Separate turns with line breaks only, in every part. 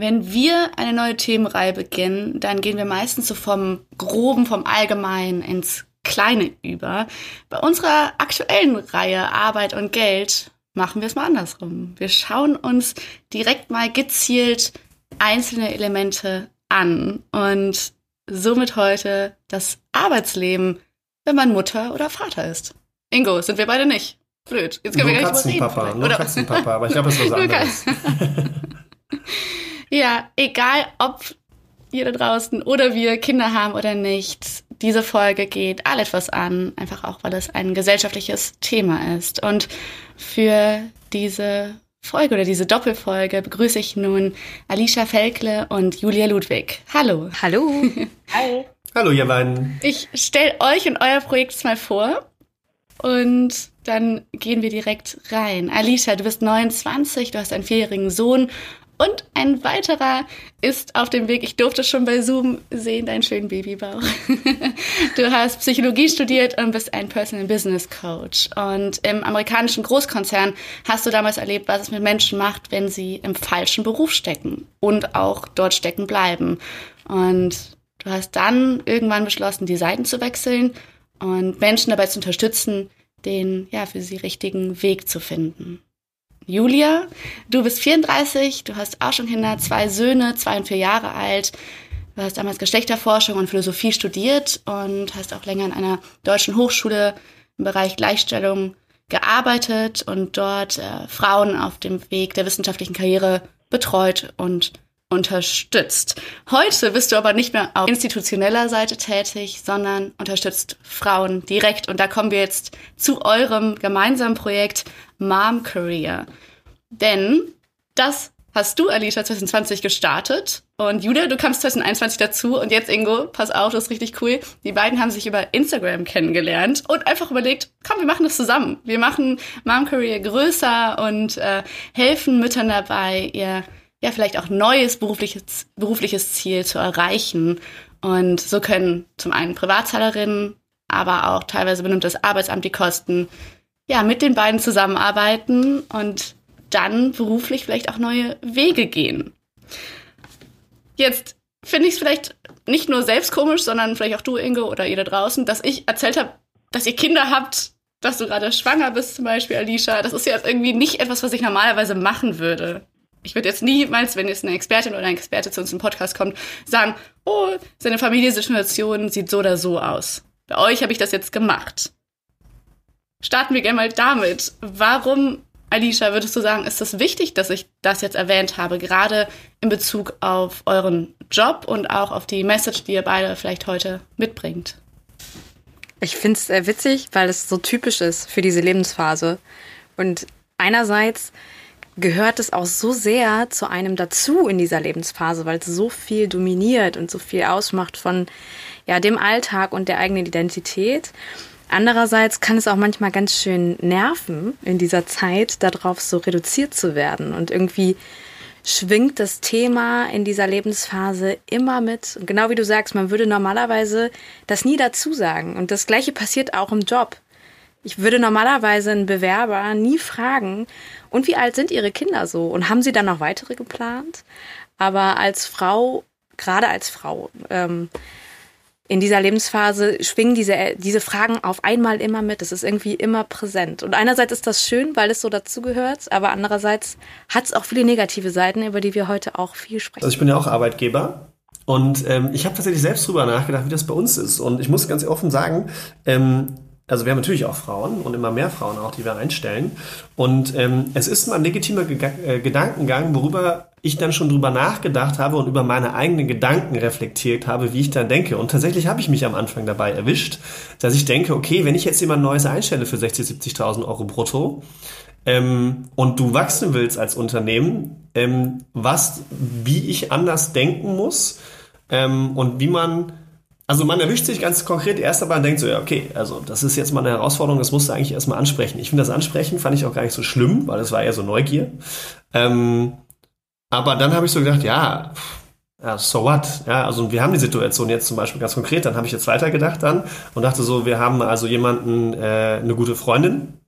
Wenn wir eine neue Themenreihe beginnen, dann gehen wir meistens so vom Groben, vom Allgemeinen ins Kleine über. Bei unserer aktuellen Reihe Arbeit und Geld machen wir es mal andersrum. Wir schauen uns direkt mal gezielt einzelne Elemente an und somit heute das Arbeitsleben, wenn man Mutter oder Vater ist. Ingo, sind wir beide nicht. Blöd.
Jetzt können nur wir gar nicht Katzenpapa, reden. Nur Katzenpapa, aber ich glaube, es ist was anderes.
Ja, egal ob ihr da draußen oder wir Kinder haben oder nicht, diese Folge geht all etwas an, einfach auch, weil es ein gesellschaftliches Thema ist. Und für diese Folge oder diese Doppelfolge begrüße ich nun Alicia Felkle und Julia Ludwig. Hallo.
Hallo.
Hi. Hallo, ihr beiden.
Ich stelle euch und euer Projekt mal vor und dann gehen wir direkt rein. Alicia, du bist 29, du hast einen vierjährigen Sohn und ein weiterer ist auf dem Weg. Ich durfte schon bei Zoom sehen, deinen schönen Babybauch. Du hast Psychologie studiert und bist ein Personal Business Coach. Und im amerikanischen Großkonzern hast du damals erlebt, was es mit Menschen macht, wenn sie im falschen Beruf stecken und auch dort stecken bleiben. Und du hast dann irgendwann beschlossen, die Seiten zu wechseln und Menschen dabei zu unterstützen, den ja für sie richtigen Weg zu finden. Julia, du bist 34, du hast auch schon Kinder, zwei Söhne, zwei und vier Jahre alt. Du hast damals Geschlechterforschung und Philosophie studiert und hast auch länger an einer deutschen Hochschule im Bereich Gleichstellung gearbeitet und dort äh, Frauen auf dem Weg der wissenschaftlichen Karriere betreut und unterstützt. Heute bist du aber nicht mehr auf institutioneller Seite tätig, sondern unterstützt Frauen direkt. Und da kommen wir jetzt zu eurem gemeinsamen Projekt Mom Career. Denn das hast du, Alicia, 2020 gestartet. Und Julia, du kamst 2021 dazu. Und jetzt, Ingo, pass auf, das ist richtig cool. Die beiden haben sich über Instagram kennengelernt und einfach überlegt, komm, wir machen das zusammen. Wir machen Mom Career größer und äh, helfen Müttern dabei, ihr ja vielleicht auch neues berufliches, berufliches Ziel zu erreichen. Und so können zum einen Privatzahlerinnen, aber auch teilweise benimmt das Arbeitsamt die Kosten, ja, mit den beiden zusammenarbeiten und dann beruflich vielleicht auch neue Wege gehen. Jetzt finde ich es vielleicht nicht nur selbst komisch, sondern vielleicht auch du, Ingo, oder ihr da draußen, dass ich erzählt habe, dass ihr Kinder habt, dass du gerade schwanger bist, zum Beispiel, Alicia. Das ist ja irgendwie nicht etwas, was ich normalerweise machen würde ich würde jetzt niemals, wenn jetzt eine Expertin oder ein Experte zu uns im Podcast kommt, sagen, oh, seine Familiensituation sieht so oder so aus. Bei euch habe ich das jetzt gemacht. Starten wir gerne mal damit. Warum, Alicia, würdest du sagen, ist das wichtig, dass ich das jetzt erwähnt habe, gerade in Bezug auf euren Job und auch auf die Message, die ihr beide vielleicht heute mitbringt?
Ich finde es äh, witzig, weil es so typisch ist für diese Lebensphase. Und einerseits gehört es auch so sehr zu einem dazu in dieser Lebensphase, weil es so viel dominiert und so viel ausmacht von ja, dem Alltag und der eigenen Identität. Andererseits kann es auch manchmal ganz schön nerven, in dieser Zeit darauf so reduziert zu werden. Und irgendwie schwingt das Thema in dieser Lebensphase immer mit. Und genau wie du sagst, man würde normalerweise das nie dazu sagen. Und das Gleiche passiert auch im Job. Ich würde normalerweise einen Bewerber nie fragen, und wie alt sind Ihre Kinder so? Und haben Sie dann noch weitere geplant? Aber als Frau, gerade als Frau, ähm, in dieser Lebensphase schwingen diese, diese Fragen auf einmal immer mit. Es ist irgendwie immer präsent. Und einerseits ist das schön, weil es so dazugehört, aber andererseits hat es auch viele negative Seiten, über die wir heute auch viel sprechen.
Also ich bin ja auch Arbeitgeber und ähm, ich habe tatsächlich selbst drüber nachgedacht, wie das bei uns ist. Und ich muss ganz offen sagen, ähm, also wir haben natürlich auch Frauen und immer mehr Frauen auch, die wir einstellen. Und ähm, es ist mal ein legitimer Ge äh, Gedankengang, worüber ich dann schon drüber nachgedacht habe und über meine eigenen Gedanken reflektiert habe, wie ich dann denke. Und tatsächlich habe ich mich am Anfang dabei erwischt, dass ich denke, okay, wenn ich jetzt jemand Neues einstelle für 60.000, 70.000 Euro brutto ähm, und du wachsen willst als Unternehmen, ähm, was, wie ich anders denken muss ähm, und wie man Also man erwischt sich ganz konkret erst einmal und denkt so, ja, okay, also das ist jetzt mal eine Herausforderung, das musst du eigentlich erstmal ansprechen. Ich finde das Ansprechen fand ich auch gar nicht so schlimm, weil das war eher so Neugier. Ähm, aber dann habe ich so gedacht, ja, ja, so what? Ja, also wir haben die Situation jetzt zum Beispiel ganz konkret, dann habe ich jetzt weitergedacht dann und dachte so, wir haben also jemanden, äh, eine gute Freundin,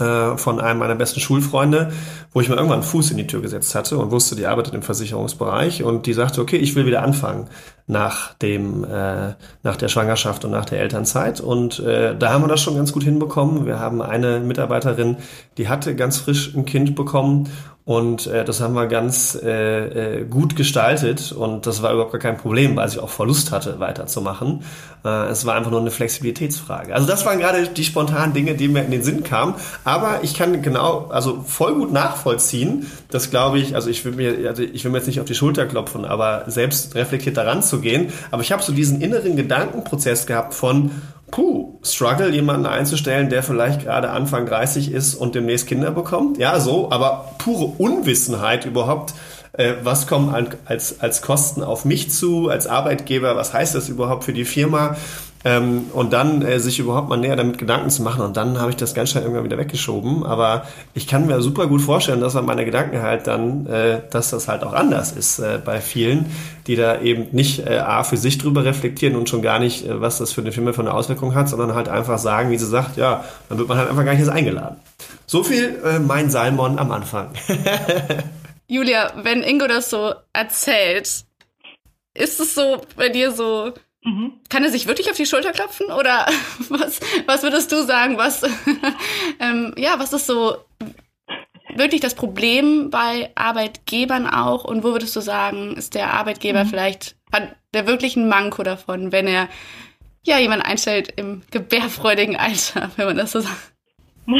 äh, von einem meiner besten Schulfreunde, wo ich mal irgendwann einen Fuß in die Tür gesetzt hatte und wusste, die arbeitet im Versicherungsbereich und die sagte, okay, ich will wieder anfangen nach dem äh, nach der Schwangerschaft und nach der Elternzeit und äh, da haben wir das schon ganz gut hinbekommen. Wir haben eine Mitarbeiterin, die hatte ganz frisch ein Kind bekommen und äh, das haben wir ganz äh, äh, gut gestaltet und das war überhaupt gar kein Problem, weil sie auch Verlust hatte, weiterzumachen. Äh, es war einfach nur eine Flexibilitätsfrage. Also das waren gerade die spontanen Dinge, die mir in den Sinn kamen. Aber ich kann genau, also voll gut nachvollziehen, das glaube ich, also ich will mir, also ich will mir jetzt nicht auf die Schulter klopfen, aber selbst reflektiert daran zu gehen. Aber ich habe so diesen inneren Gedankenprozess gehabt von, puh, Struggle, jemanden einzustellen, der vielleicht gerade Anfang 30 ist und demnächst Kinder bekommt. Ja, so, aber pure Unwissenheit überhaupt, äh, was kommen als, als Kosten auf mich zu, als Arbeitgeber, was heißt das überhaupt für die Firma? Ähm, und dann äh, sich überhaupt mal näher damit Gedanken zu machen. Und dann habe ich das ganz schnell irgendwann wieder weggeschoben. Aber ich kann mir super gut vorstellen, dass man meine Gedanken halt dann, äh, dass das halt auch anders ist äh, bei vielen, die da eben nicht äh, A für sich drüber reflektieren und schon gar nicht, äh, was das für eine Firma für eine Auswirkung hat, sondern halt einfach sagen, wie sie sagt, ja, dann wird man halt einfach gar nicht erst eingeladen. So viel äh, mein Salmon am Anfang.
Julia, wenn Ingo das so erzählt, ist es so bei dir so, Mhm. Kann er sich wirklich auf die Schulter klopfen? Oder was, was würdest du sagen? Was, ähm, ja, was ist so wirklich das Problem bei Arbeitgebern auch? Und wo würdest du sagen, ist der Arbeitgeber mhm. vielleicht, hat der wirklich einen Manko davon, wenn er ja jemanden einstellt im gebärfreudigen Alter, wenn man das so sagt?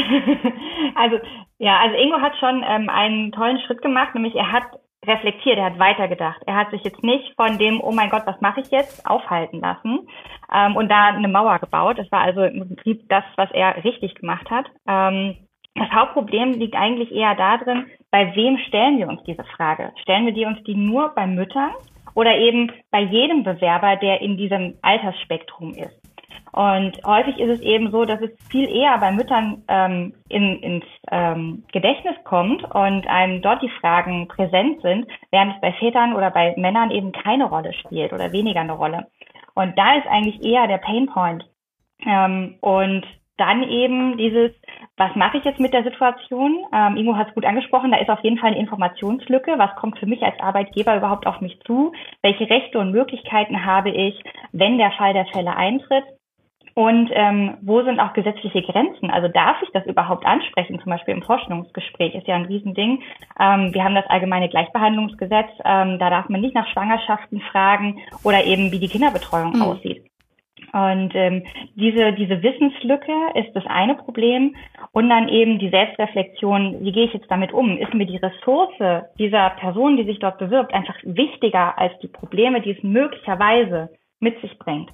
also, ja, also Ingo hat schon ähm, einen tollen Schritt gemacht, nämlich er hat reflektiert, er hat weitergedacht. Er hat sich jetzt nicht von dem, oh mein Gott, was mache ich jetzt, aufhalten lassen ähm, und da eine Mauer gebaut. Das war also im Prinzip das, was er richtig gemacht hat. Ähm, das Hauptproblem liegt eigentlich eher darin, bei wem stellen wir uns diese Frage? Stellen wir die uns die nur bei Müttern oder eben bei jedem Bewerber, der in diesem Altersspektrum ist? Und häufig ist es eben so, dass es viel eher bei Müttern ähm, in, ins ähm, Gedächtnis kommt und einem dort die Fragen präsent sind, während es bei Vätern oder bei Männern eben keine Rolle spielt oder weniger eine Rolle. Und da ist eigentlich eher der Painpoint. Ähm, und dann eben dieses, was mache ich jetzt mit der Situation? Ähm, Ingo hat es gut angesprochen, da ist auf jeden Fall eine Informationslücke. Was kommt für mich als Arbeitgeber überhaupt auf mich zu? Welche Rechte und Möglichkeiten habe ich, wenn der Fall der Fälle eintritt? Und ähm, wo sind auch gesetzliche Grenzen? Also darf ich das überhaupt ansprechen? Zum Beispiel im Forschungsgespräch ist ja ein Riesending. Ähm, wir haben das allgemeine Gleichbehandlungsgesetz. Ähm, da darf man nicht nach Schwangerschaften fragen oder eben wie die Kinderbetreuung mhm. aussieht. Und ähm, diese, diese Wissenslücke ist das eine Problem. Und dann eben die Selbstreflexion, wie gehe ich jetzt damit um? Ist mir die Ressource dieser Person, die sich dort bewirbt, einfach wichtiger als die Probleme, die es möglicherweise mit sich bringt?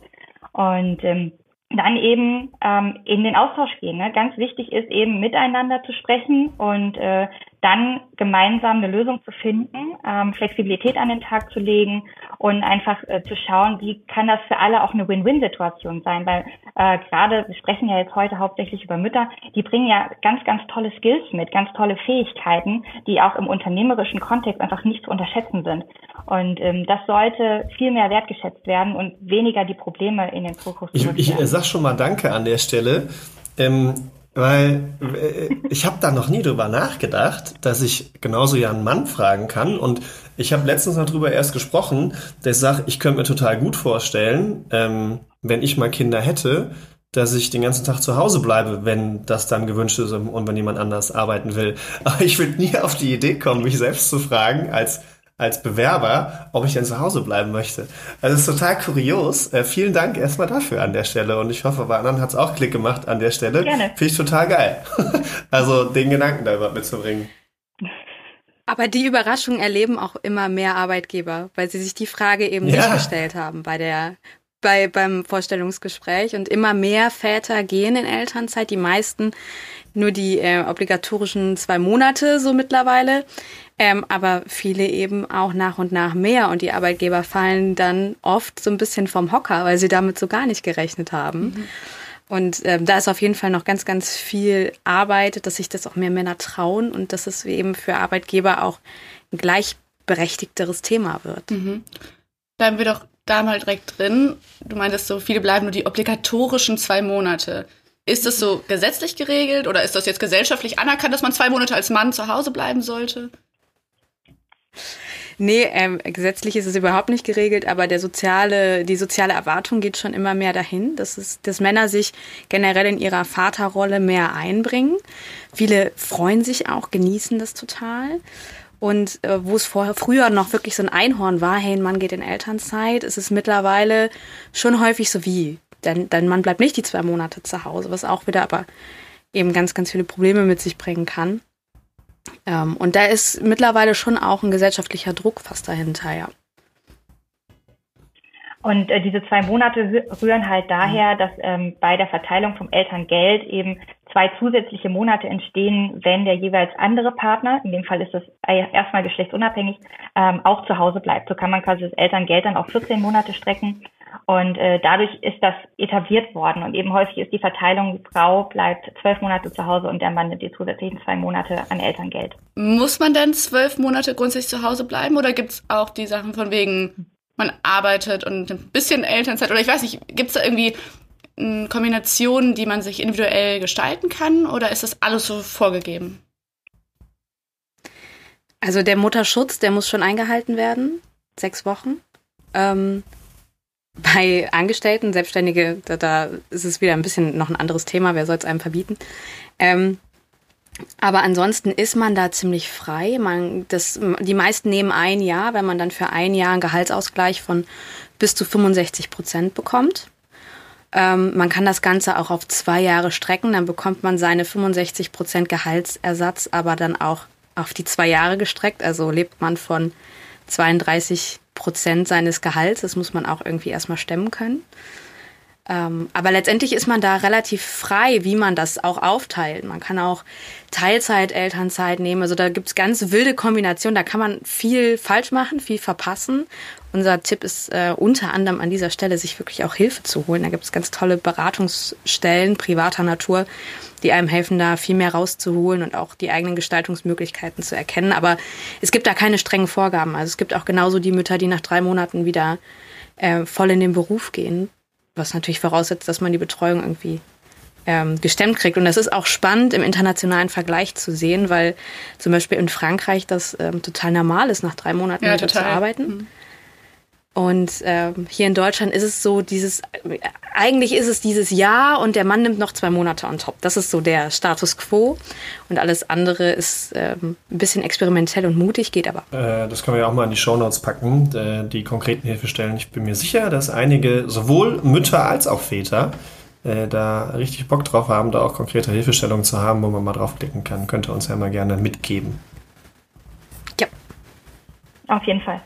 Und ähm, dann eben ähm, in den Austausch gehen. Ne? Ganz wichtig ist eben miteinander zu sprechen und äh, dann gemeinsam eine Lösung zu finden, ähm, Flexibilität an den Tag zu legen und einfach äh, zu schauen, wie kann das für alle auch eine Win-Win-Situation sein, weil äh, gerade, wir sprechen ja jetzt heute hauptsächlich über Mütter, die bringen ja ganz, ganz tolle Skills mit, ganz tolle Fähigkeiten, die auch im unternehmerischen Kontext einfach nicht zu unterschätzen sind. Und ähm, das sollte viel mehr wertgeschätzt werden und weniger die Probleme in den Fokus
Ich, ich äh, sag schon mal Danke an der Stelle. Ähm, weil äh, ich habe da noch nie drüber nachgedacht, dass ich genauso ja einen Mann fragen kann. Und ich habe letztens noch drüber erst gesprochen, ich sage, ich könnte mir total gut vorstellen, ähm, wenn ich mal Kinder hätte, dass ich den ganzen Tag zu Hause bleibe, wenn das dann gewünscht ist und wenn jemand anders arbeiten will. Aber ich würde nie auf die Idee kommen, mich selbst zu fragen, als als Bewerber, ob ich denn zu Hause bleiben möchte. Also es ist total kurios. Äh, vielen Dank erstmal dafür an der Stelle und ich hoffe, bei anderen hat es auch Klick gemacht an der Stelle. Gerne. Finde ich total geil. also den Gedanken da überhaupt mitzubringen.
Aber die Überraschung erleben auch immer mehr Arbeitgeber, weil sie sich die Frage eben ja. nicht gestellt haben bei der bei, beim Vorstellungsgespräch und immer mehr Väter gehen in Elternzeit, die meisten nur die äh, obligatorischen zwei Monate so mittlerweile, ähm, aber viele eben auch nach und nach mehr und die Arbeitgeber fallen dann oft so ein bisschen vom Hocker, weil sie damit so gar nicht gerechnet haben. Mhm. Und ähm, da ist auf jeden Fall noch ganz, ganz viel Arbeit, dass sich das auch mehr Männer trauen und dass es eben für Arbeitgeber auch ein gleichberechtigteres Thema wird.
Mhm. Bleiben wir doch da mal direkt drin. Du meintest so, viele bleiben nur die obligatorischen zwei Monate. Ist das so gesetzlich geregelt oder ist das jetzt gesellschaftlich anerkannt, dass man zwei Monate als Mann zu Hause bleiben sollte?
Nee, ähm, gesetzlich ist es überhaupt nicht geregelt, aber der soziale, die soziale Erwartung geht schon immer mehr dahin, dass, es, dass Männer sich generell in ihrer Vaterrolle mehr einbringen. Viele freuen sich auch, genießen das total. Und äh, wo es vorher früher noch wirklich so ein Einhorn war, hey, ein Mann geht in Elternzeit, ist es mittlerweile schon häufig so wie, denn, denn man bleibt nicht die zwei Monate zu Hause, was auch wieder aber eben ganz, ganz viele Probleme mit sich bringen kann. Ähm, und da ist mittlerweile schon auch ein gesellschaftlicher Druck fast dahinter, ja.
Und äh, diese zwei Monate rühren halt daher, dass ähm, bei der Verteilung vom Elterngeld eben zwei zusätzliche Monate entstehen, wenn der jeweils andere Partner, in dem Fall ist das erstmal geschlechtsunabhängig, ähm, auch zu Hause bleibt. So kann man quasi das Elterngeld dann auf 14 Monate strecken. Und äh, dadurch ist das etabliert worden. Und eben häufig ist die Verteilung, die Frau bleibt zwölf Monate zu Hause und der Mann nimmt die zusätzlichen zwei Monate an Elterngeld.
Muss man denn zwölf Monate grundsätzlich zu Hause bleiben oder gibt's auch die Sachen von wegen, man arbeitet und ein bisschen Elternzeit oder ich weiß nicht, gibt's da irgendwie Kombinationen, die man sich individuell gestalten kann oder ist das alles so vorgegeben?
Also der Mutterschutz, der muss schon eingehalten werden, sechs Wochen. Ähm, bei Angestellten, Selbstständige, da, da, ist es wieder ein bisschen noch ein anderes Thema, wer soll es einem verbieten. Ähm, aber ansonsten ist man da ziemlich frei. Man, das, die meisten nehmen ein Jahr, wenn man dann für ein Jahr einen Gehaltsausgleich von bis zu 65 Prozent bekommt. Ähm, man kann das Ganze auch auf zwei Jahre strecken, dann bekommt man seine 65 Prozent Gehaltsersatz, aber dann auch auf die zwei Jahre gestreckt. Also lebt man von 32 Prozent seines Gehalts. Das muss man auch irgendwie erstmal stemmen können. Ähm, aber letztendlich ist man da relativ frei, wie man das auch aufteilt. Man kann auch Teilzeit, Elternzeit nehmen. Also da gibt's ganz wilde Kombinationen. Da kann man viel falsch machen, viel verpassen. Unser Tipp ist äh, unter anderem an dieser Stelle, sich wirklich auch Hilfe zu holen. Da gibt's ganz tolle Beratungsstellen privater Natur, die einem helfen, da viel mehr rauszuholen und auch die eigenen Gestaltungsmöglichkeiten zu erkennen. Aber es gibt da keine strengen Vorgaben. Also es gibt auch genauso die Mütter, die nach drei Monaten wieder äh, voll in den Beruf gehen was natürlich voraussetzt, dass man die Betreuung irgendwie ähm, gestemmt kriegt. Und das ist auch spannend im internationalen Vergleich zu sehen, weil zum Beispiel in Frankreich das ähm, total normal ist, nach drei Monaten ja, wieder total. zu arbeiten. Mhm. Und ähm, hier in Deutschland ist es so dieses, eigentlich ist es dieses Jahr und der Mann nimmt noch zwei Monate on top. Das ist so der Status quo. Und alles andere ist ähm, ein bisschen experimentell und mutig, geht aber.
Äh, das können wir ja auch mal in die Shownotes packen, äh, die konkreten Hilfestellen. Ich bin mir sicher, dass einige, sowohl Mütter als auch Väter, äh, da richtig Bock drauf haben, da auch konkrete Hilfestellungen zu haben, wo man mal draufklicken kann. Könnt ihr uns ja mal gerne mitgeben.
Ja. Auf jeden Fall.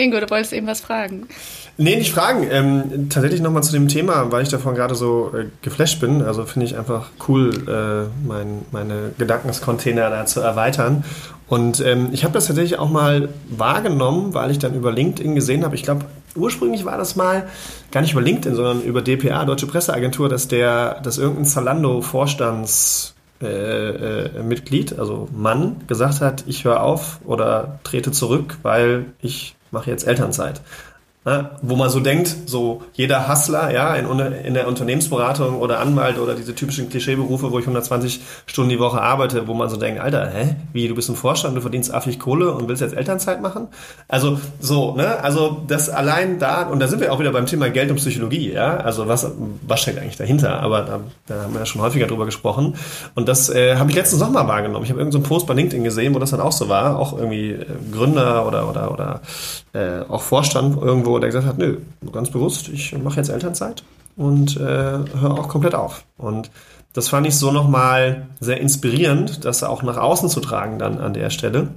Ingo, du wolltest eben was fragen.
Nee, nicht fragen. Ähm, tatsächlich nochmal zu dem Thema, weil ich davon gerade so äh, geflasht bin. Also finde ich einfach cool, äh, mein, meine Gedankenscontainer da zu erweitern. Und ähm, ich habe das tatsächlich auch mal wahrgenommen, weil ich dann über LinkedIn gesehen habe. Ich glaube, ursprünglich war das mal gar nicht über LinkedIn, sondern über DPA, Deutsche Presseagentur, dass der, dass irgendein Zalando-Vorstands äh, äh, Mitglied, also Mann, gesagt hat, ich höre auf oder trete zurück, weil ich mache jetzt Elternzeit. Ne? Wo man so denkt, so jeder Hustler, ja, in, in, der Unternehmensberatung oder Anwalt oder diese typischen Klischeeberufe, wo ich 120 Stunden die Woche arbeite, wo man so denkt, Alter, hä, wie, du bist ein Vorstand, du verdienst affig Kohle und willst jetzt Elternzeit machen? Also, so, ne, also das allein da, und da sind wir auch wieder beim Thema Geld und Psychologie, ja, also was, was steckt eigentlich dahinter? Aber da, da haben wir ja schon häufiger drüber gesprochen. Und das äh, habe ich letztens nochmal wahrgenommen. Ich habe irgendeinen so Post bei LinkedIn gesehen, wo das dann auch so war, auch irgendwie äh, Gründer oder, oder, oder äh, auch Vorstand irgendwo, der gesagt hat, nö, ganz bewusst, ich mache jetzt Elternzeit und äh, höre auch komplett auf. Und das fand ich so nochmal sehr inspirierend, das auch nach außen zu tragen dann an der Stelle.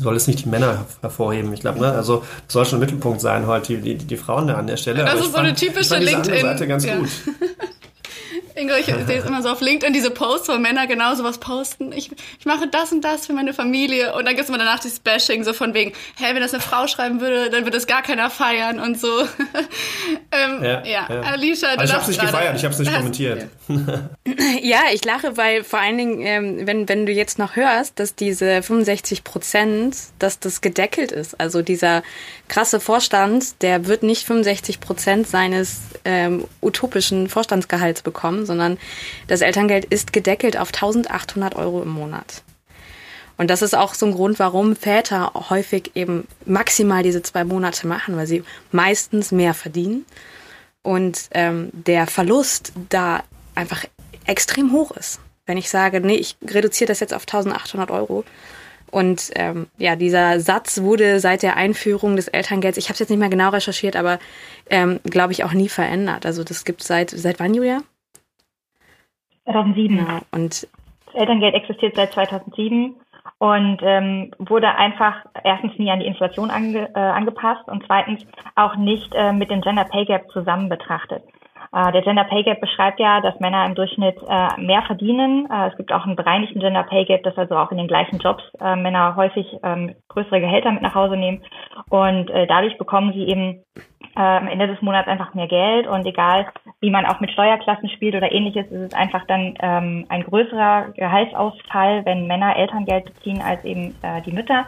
soll es nicht die Männer hervorheben. Ich glaube, ne, also soll schon Mittelpunkt sein, heute die, die, die Frauen da an der Stelle.
Das
Aber
ist so eine typische
fand diese andere
LinkedIn-
Seite ganz
ja.
gut.
Ingo, ich sehe es immer so auf LinkedIn, diese Posts, wo Männer genau sowas posten. Ich, ich mache das und das für meine Familie. Und dann gibt es immer danach dieses Bashing, so von wegen, hey, wenn das eine Frau schreiben würde, dann würde es gar keiner feiern und so. ähm, ja,
Ja, ja.
Alicia, du
Also ich habe es nicht gefeiert, ich habe es nicht kommentiert.
Ja, ich lache, weil vor allen Dingen, ähm, wenn, wenn du jetzt noch hörst, dass diese 65 Prozent, dass das gedeckelt ist. Also dieser krasse Vorstand, der wird nicht 65 Prozent seines ähm, utopischen Vorstandsgehalts bekommen, sondern das Elterngeld ist gedeckelt auf 1800 Euro im Monat. Und das ist auch so ein Grund, warum Väter häufig eben maximal diese zwei Monate machen, weil sie meistens mehr verdienen und ähm, der Verlust da einfach extrem hoch ist. Wenn ich sage, nee, ich reduziere das jetzt auf 1800 Euro. Und ähm, ja, dieser Satz wurde seit der Einführung des Elterngelds, ich habe es jetzt nicht mehr genau recherchiert, aber ähm, glaube ich auch nie verändert. Also das gibt seit seit wann, Julia?
2007.
Genau. Und
Das Elterngeld existiert seit 2007 und ähm, wurde einfach erstens nie an die Inflation ange, äh, angepasst und zweitens auch nicht äh, mit dem Gender Pay Gap zusammen betrachtet. Äh, der Gender Pay Gap beschreibt ja, dass Männer im Durchschnitt äh, mehr verdienen. Äh, es gibt auch einen bereinigten Gender Pay Gap, dass also auch in den gleichen Jobs Männer häufig ähm, größere Gehälter mit nach Hause nehmen und dadurch bekommen sie eben am Ende des Monats einfach mehr Geld und egal wie man auch mit Steuerklassen spielt oder ähnliches, ist es einfach dann ähm, ein größerer Gehaltsausfall, wenn Männer Elterngeld beziehen als eben die Mütter.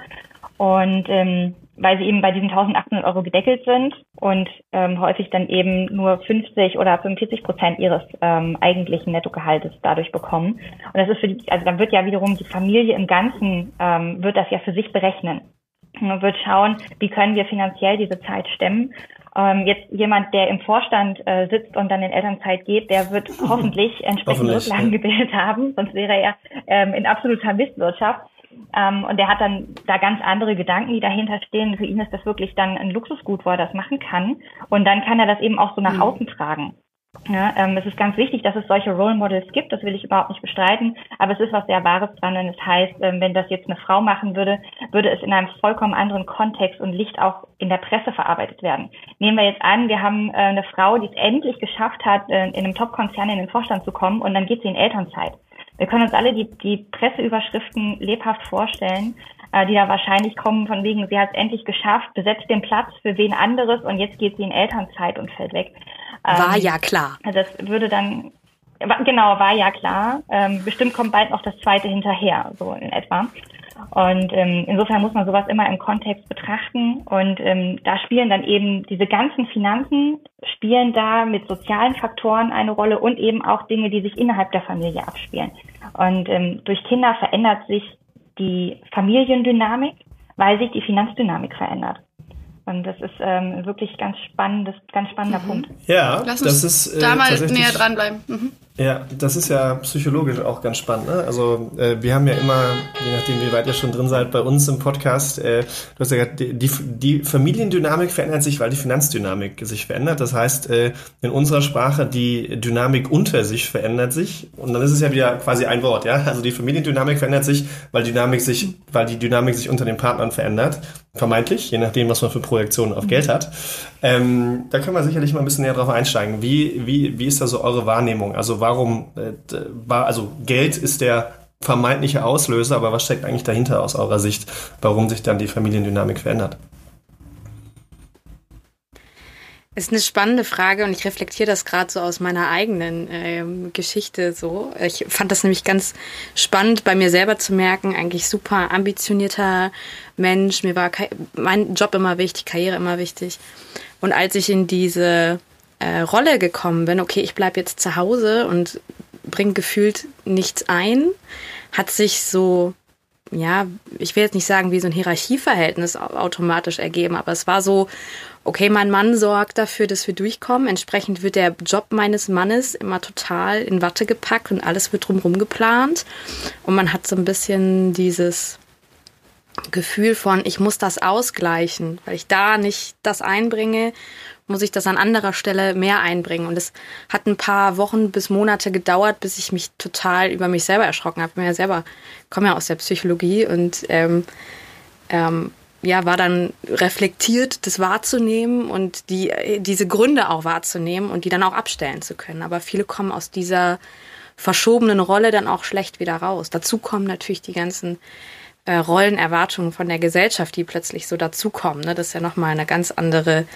Und ähm, weil sie eben bei diesen 1800 Euro gedeckelt sind und ähm, häufig dann eben nur 50 oder 45 Prozent ihres ähm, eigentlichen Nettogehaltes dadurch bekommen. Und das ist für die, also dann wird ja wiederum die Familie im Ganzen, ähm, wird das ja für sich berechnen. Man wird schauen, wie können wir finanziell diese Zeit stemmen. Ähm, jetzt jemand, der im Vorstand äh, sitzt und dann in Elternzeit geht, der wird hoffentlich entsprechende
Hoffentlich,
Rücklagen
ja.
gebildet haben, sonst wäre er ähm, in absoluter Mistwirtschaft. Ähm, und der hat dann da ganz andere Gedanken, die dahinter stehen. Für ihn ist das wirklich dann ein Luxusgut, wo er das machen kann. Und dann kann er das eben auch so nach außen tragen. Ja, ähm, es ist ganz wichtig, dass es solche Role Models gibt, das will ich überhaupt nicht bestreiten, aber es ist was sehr Wahres dran und es heißt, ähm, wenn das jetzt eine Frau machen würde, würde es in einem vollkommen anderen Kontext und Licht auch in der Presse verarbeitet werden. Nehmen wir jetzt an, wir haben äh, eine Frau, die es endlich geschafft hat, äh, in einem Top-Konzern in den Vorstand zu kommen und dann geht sie in Elternzeit. Wir können uns alle die, die Presseüberschriften lebhaft vorstellen, äh, die da wahrscheinlich kommen von wegen, sie hat es endlich geschafft, besetzt den Platz für wen anderes und jetzt geht sie in Elternzeit und fällt weg.
war
Ähm,
ja klar.
also das würde dann, genau, war ja klar. Ähm, bestimmt kommt bald noch das zweite hinterher, so in etwa. Und ähm, insofern muss man sowas immer im Kontext betrachten. Und ähm, da spielen dann eben diese ganzen Finanzen, spielen da mit sozialen Faktoren eine Rolle und eben auch Dinge, die sich innerhalb der Familie abspielen. Und ähm, durch Kinder verändert sich die Familiendynamik, weil sich die Finanzdynamik verändert. Und das ist ähm, wirklich ganz spannendes, ganz spannender Punkt.
Ja,
Lass
das
uns
ist äh,
da mal näher dranbleiben. Mhm.
Ja, das ist ja psychologisch auch ganz spannend. Ne? Also äh, wir haben ja immer, je nachdem wie weit ihr schon drin seid, bei uns im Podcast, äh, du hast ja gesagt, die, die, die Familiendynamik verändert sich, weil die Finanzdynamik sich verändert. Das heißt, äh, in unserer Sprache die Dynamik unter sich verändert sich. Und dann ist es ja wieder quasi ein Wort, ja. Also die Familiendynamik verändert sich, weil Dynamik sich, weil die Dynamik sich unter den Partnern verändert. Vermeintlich, je nachdem, was man für Projektionen auf Geld hat. Ähm, da können wir sicherlich mal ein bisschen näher drauf einsteigen. Wie, wie, wie ist da so eure Wahrnehmung? Also warum, äh, war, also Geld ist der vermeintliche Auslöser, aber was steckt eigentlich dahinter aus eurer Sicht, warum sich dann die Familiendynamik verändert?
Ist eine spannende Frage und ich reflektiere das gerade so aus meiner eigenen ähm, Geschichte so. Ich fand das nämlich ganz spannend bei mir selber zu merken, eigentlich super ambitionierter Mensch. Mir war mein Job immer wichtig, Karriere immer wichtig. Und als ich in diese äh, Rolle gekommen bin, okay, ich bleib jetzt zu Hause und bringe gefühlt nichts ein, hat sich so ja, ich will jetzt nicht sagen, wie so ein Hierarchieverhältnis au- automatisch ergeben, aber es war so, okay, mein Mann sorgt dafür, dass wir durchkommen. Entsprechend wird der Job meines Mannes immer total in Watte gepackt und alles wird drumherum geplant. Und man hat so ein bisschen dieses Gefühl von, ich muss das ausgleichen, weil ich da nicht das einbringe, muss ich das an anderer Stelle mehr einbringen. Und es hat ein paar Wochen bis Monate gedauert, bis ich mich total über mich selber erschrocken habe. Ich bin ja selber, komme ja aus der Psychologie und ähm, ähm, ja, war dann reflektiert, das wahrzunehmen und die, diese Gründe auch wahrzunehmen und die dann auch abstellen zu können. Aber viele kommen aus dieser verschobenen Rolle dann auch schlecht wieder raus. Dazu kommen natürlich die ganzen äh, Rollenerwartungen von der Gesellschaft, die plötzlich so dazukommen. Ne? Das ist ja nochmal eine ganz andere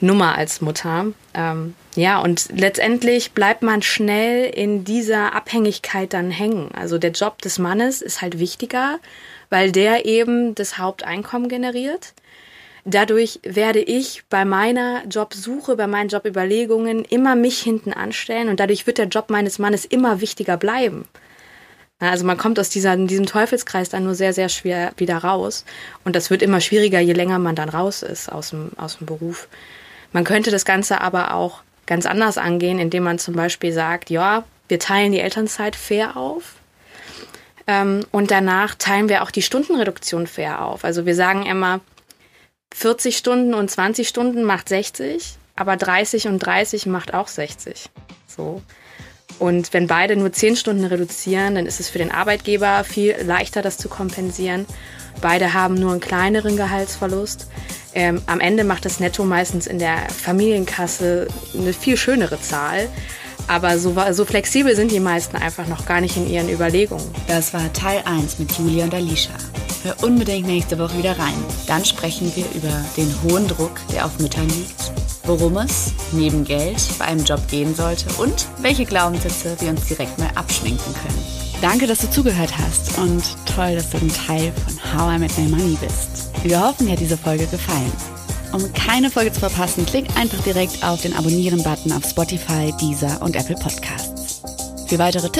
Nummer als Mutter. Ähm, ja, und letztendlich bleibt man schnell in dieser Abhängigkeit dann hängen. Also der Job des Mannes ist halt wichtiger, weil der eben das Haupteinkommen generiert. Dadurch werde ich bei meiner Jobsuche, bei meinen Jobüberlegungen immer mich hinten anstellen und dadurch wird der Job meines Mannes immer wichtiger bleiben. Also man kommt aus dieser, diesem Teufelskreis dann nur sehr, sehr schwer wieder raus. Und das wird immer schwieriger, je länger man dann raus ist aus dem, aus dem Beruf. Man könnte das Ganze aber auch ganz anders angehen, indem man zum Beispiel sagt, ja, wir teilen die Elternzeit fair auf. Ähm, und danach teilen wir auch die Stundenreduktion fair auf. Also wir sagen immer, 40 Stunden und 20 Stunden macht 60, aber 30 und 30 macht auch 60. So. Und wenn beide nur 10 Stunden reduzieren, dann ist es für den Arbeitgeber viel leichter, das zu kompensieren. Beide haben nur einen kleineren Gehaltsverlust. Ähm, am Ende macht das Netto meistens in der Familienkasse eine viel schönere Zahl. Aber so, so, flexibel sind die meisten einfach noch gar nicht in ihren Überlegungen.
Das war Teil 1 mit Julia und Alicia. Hör unbedingt nächste Woche wieder rein. Dann sprechen wir über den hohen Druck, der auf Müttern liegt, worum es neben Geld bei einem Job gehen sollte und welche Glaubenssätze wir uns direkt mal abschminken können. Danke, dass du zugehört hast und toll, dass du ein Teil von How I Met My Money bist. Wir hoffen, dir hat diese Folge gefallen. Um keine Folge zu verpassen, klick einfach direkt auf den Abonnieren-Button auf Spotify, Deezer und Apple Podcasts. Für weitere Tipps